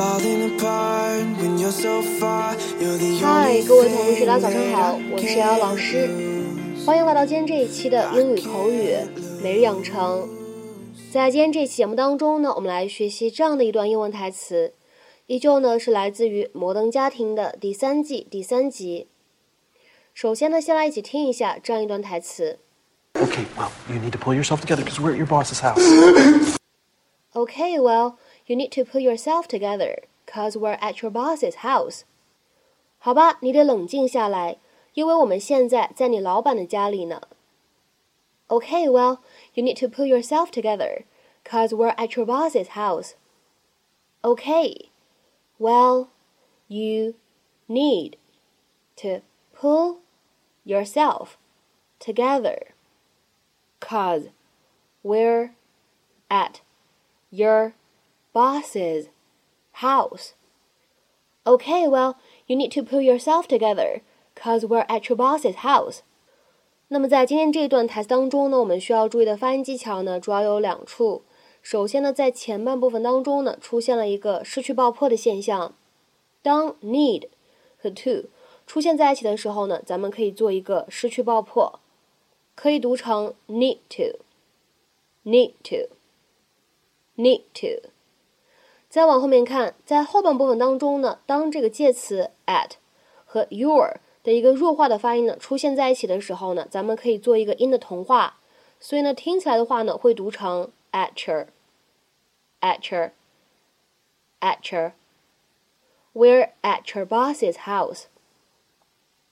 嗨，各位同学，大家早上好，我是瑶瑶老师，欢迎来到今天这一期的英语口语每日养成。在今天这期节目当中呢，我们来学习这样的一段英文台词，依旧呢是来自于《摩登家庭》的第三季第三集。首先呢，先来一起听一下这样一段台词。Okay, well, you need to pull yourself together because we're at your boss's house. Okay, well, you need to pull yourself together because we're at your boss's house. 好吧，你得冷静下来，因为我们现在在你老板的家里呢。Okay, well, you need to pull yourself together because we're at your boss's house. Okay, well, you need to pull yourself together cause we're at your boss's house. Okay, well, you need to pull yourself together, cause we're at your boss's house. 那么在今天这一段台词当中呢，我们需要注意的发音技巧呢，主要有两处。首先呢，在前半部分当中呢，出现了一个失去爆破的现象。当 need 和 to 出现在一起的时候呢，咱们可以做一个失去爆破。可以读成 need to，need to，need to。 再往后面看，在后半部分当中呢，当这个介词 at 和 your 的一个弱化的发音呢出现在一起的时候呢，咱们可以做一个音的同化，所以呢，听起来的话呢，会读成 at your，at your，at your。We're at your boss's house.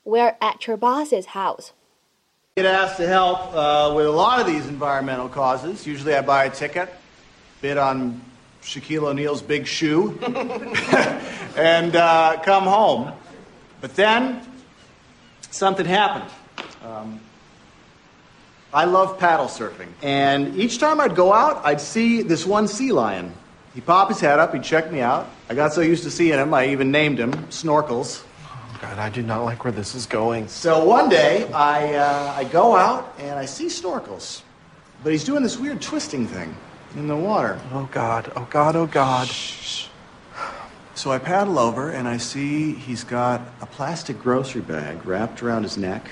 We're at your boss's house. get asked to help uh, with a lot of these environmental causes. Usually I buy a ticket, bid on Shaquille O'Neal's big shoe, and uh, come home. But then something happened. Um, I love paddle surfing, and each time I'd go out, I'd see this one sea lion. He'd pop his head up, he'd check me out. I got so used to seeing him, I even named him Snorkels. God, I do not like where this is going. So one day, I, uh, I go out and I see Snorkels, but he's doing this weird twisting thing in the water. Oh God, oh God, oh God. Shh. So I paddle over and I see he's got a plastic grocery bag wrapped around his neck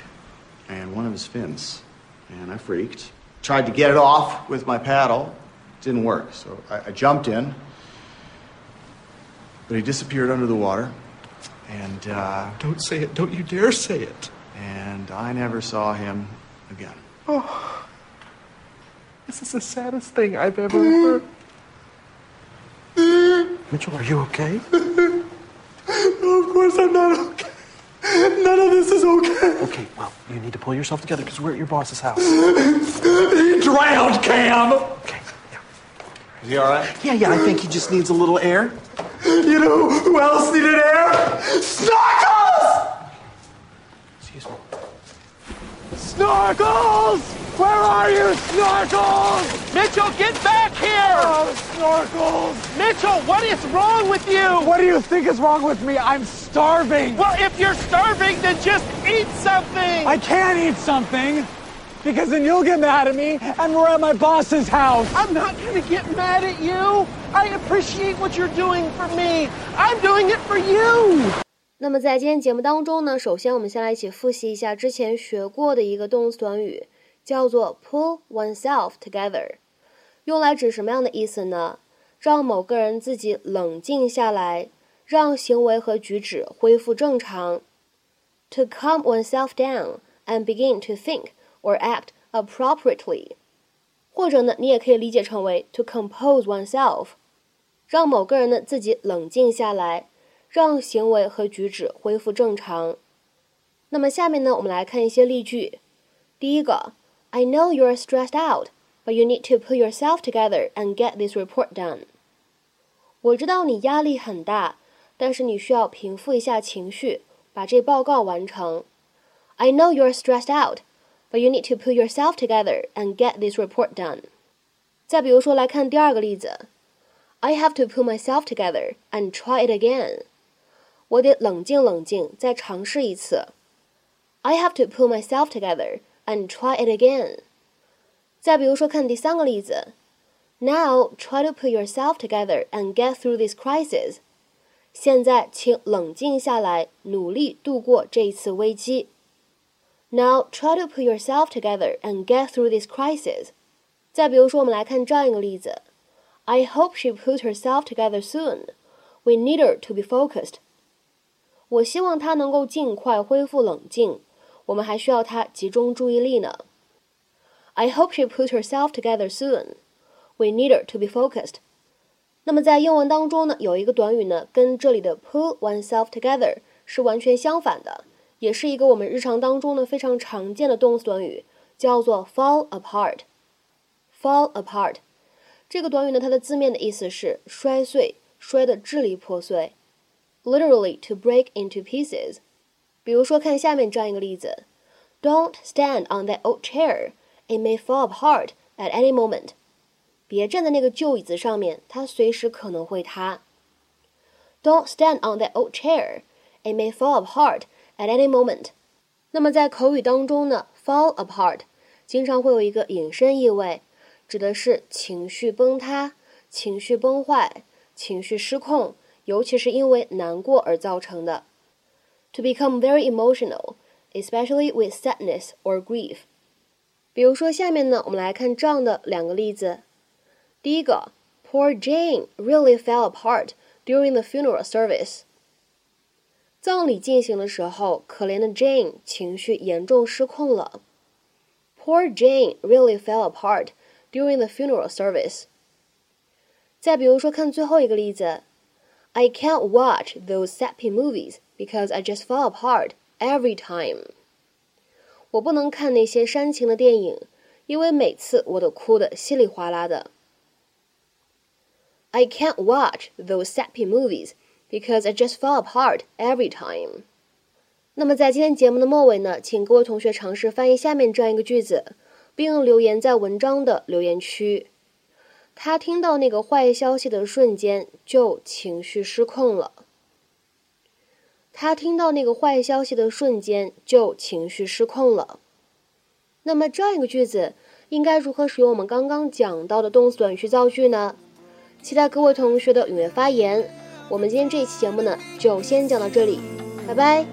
and one of his fins. And I freaked. Tried to get it off with my paddle. Didn't work. So I, I jumped in. But he disappeared under the water. And, uh, Don't say it. Don't you dare say it. and I never saw him again. Oh, this is the saddest thing I've ever heard. Mitchell, are you okay? Of course I'm not okay. None of this is okay. Okay, well, you need to pull yourself together because we're at your boss's house. He drowned, Cam. Okay, yeah. Is he all right? Yeah, yeah, I think he just needs a little air. You know who else needed air? Snorkels! Excuse me. Snorkels! Where are you, Snorkels? Mitchell, get back here! Oh, Snorkels! Mitchell, what is wrong with you? What do you think is wrong with me? I'm starving! Well, if you're starving, then just eat something! I can't eat something! Because then you'll get mad at me, and we're at my boss's house. I'm not gonna get mad at you. I appreciate what you're doing for me. I'm doing it for you. 那么在今天节目当中呢，首先我们先来一起复习一下之前学过的一个动词短语叫做 pull oneself together，用来指什么样的意思呢？让某个人自己冷静下来，让行为和举止恢复正常。To calm oneself down and begin to think or act appropriately，或者呢，你也可以理解成为 to compose oneself，让某个人呢自己冷静下来。让行为和举止恢复正常。那么下面呢，我们来看一些例句。第一个 ，I know you're stressed out, but you need to pull yourself together and get this report done。我知道你压力很大，但是你需要平复一下情绪，把这报告完成。I know you're stressed out, but you need to pull yourself together and get this report done。再比如说，来看第二个例子，I have to pull myself together and try it again。我得冷静冷静，再尝试一次。I have to pull myself together and try it again。再比如说，看第三个例子，Now try to pull yourself together and get through this crisis。 现在请冷静下来，努力度过这一次危机。Now try to put yourself together and get through this crisis。再比如说，我们来看这样一个例子：I hope she puts herself together soon. We need her to be focused. 我希望她能够尽快恢复冷静。 我们还需要她集中注意力呢。I hope she put herself together soon. We need her to be focused. 那么在英文当中呢，有一个短语呢，跟这里的 pull oneself together 是完全相反的，也是一个我们日常当中呢非常常见的动词短语，叫做 fall apart。fall apart 这个短语呢，它的字面的意思是摔碎，摔得支离破碎，literally to break into pieces。比如说，看下面这样一个例子：Don't stand on that old chair; it may fall apart at any moment. 别站在那个旧椅子上面，它随时可能会塌。Don't stand on that old chair; it may fall apart at any moment. 那么在口语当中呢，fall apart 经常会有一个引申意味，指的是情绪崩塌、情绪崩坏、情绪失控，尤其是因为难过而造成的。To become very emotional, especially with sadness or grief. 比如说下面呢，我们来看这样的两个例子。第一个，Poor Jane really fell apart during the funeral service。葬礼进行的时候，可怜的 Jane 情绪严重失控了。Poor Jane really fell apart during the funeral service。再比如说，看最后一个例子 ，I can't watch those sappy movies because I just fall apart every time。我不能看那些煽情的电影，因为每次我都哭得稀里哗啦的。I can't watch those sappy movies because I just fall apart every time. 那么在今天节目的末尾呢，请各位同学尝试翻译下面这样一个句子，并留言在文章的留言区。 他听到那个坏消息的瞬间就情绪失控了。他听到那个坏消息的瞬间就情绪失控了。那么这样一个句子应该如何使用我们刚刚讲到的动词短语造句呢？期待各位同学的踊跃发言。我们今天这一期节目呢，就先讲到这里，拜拜。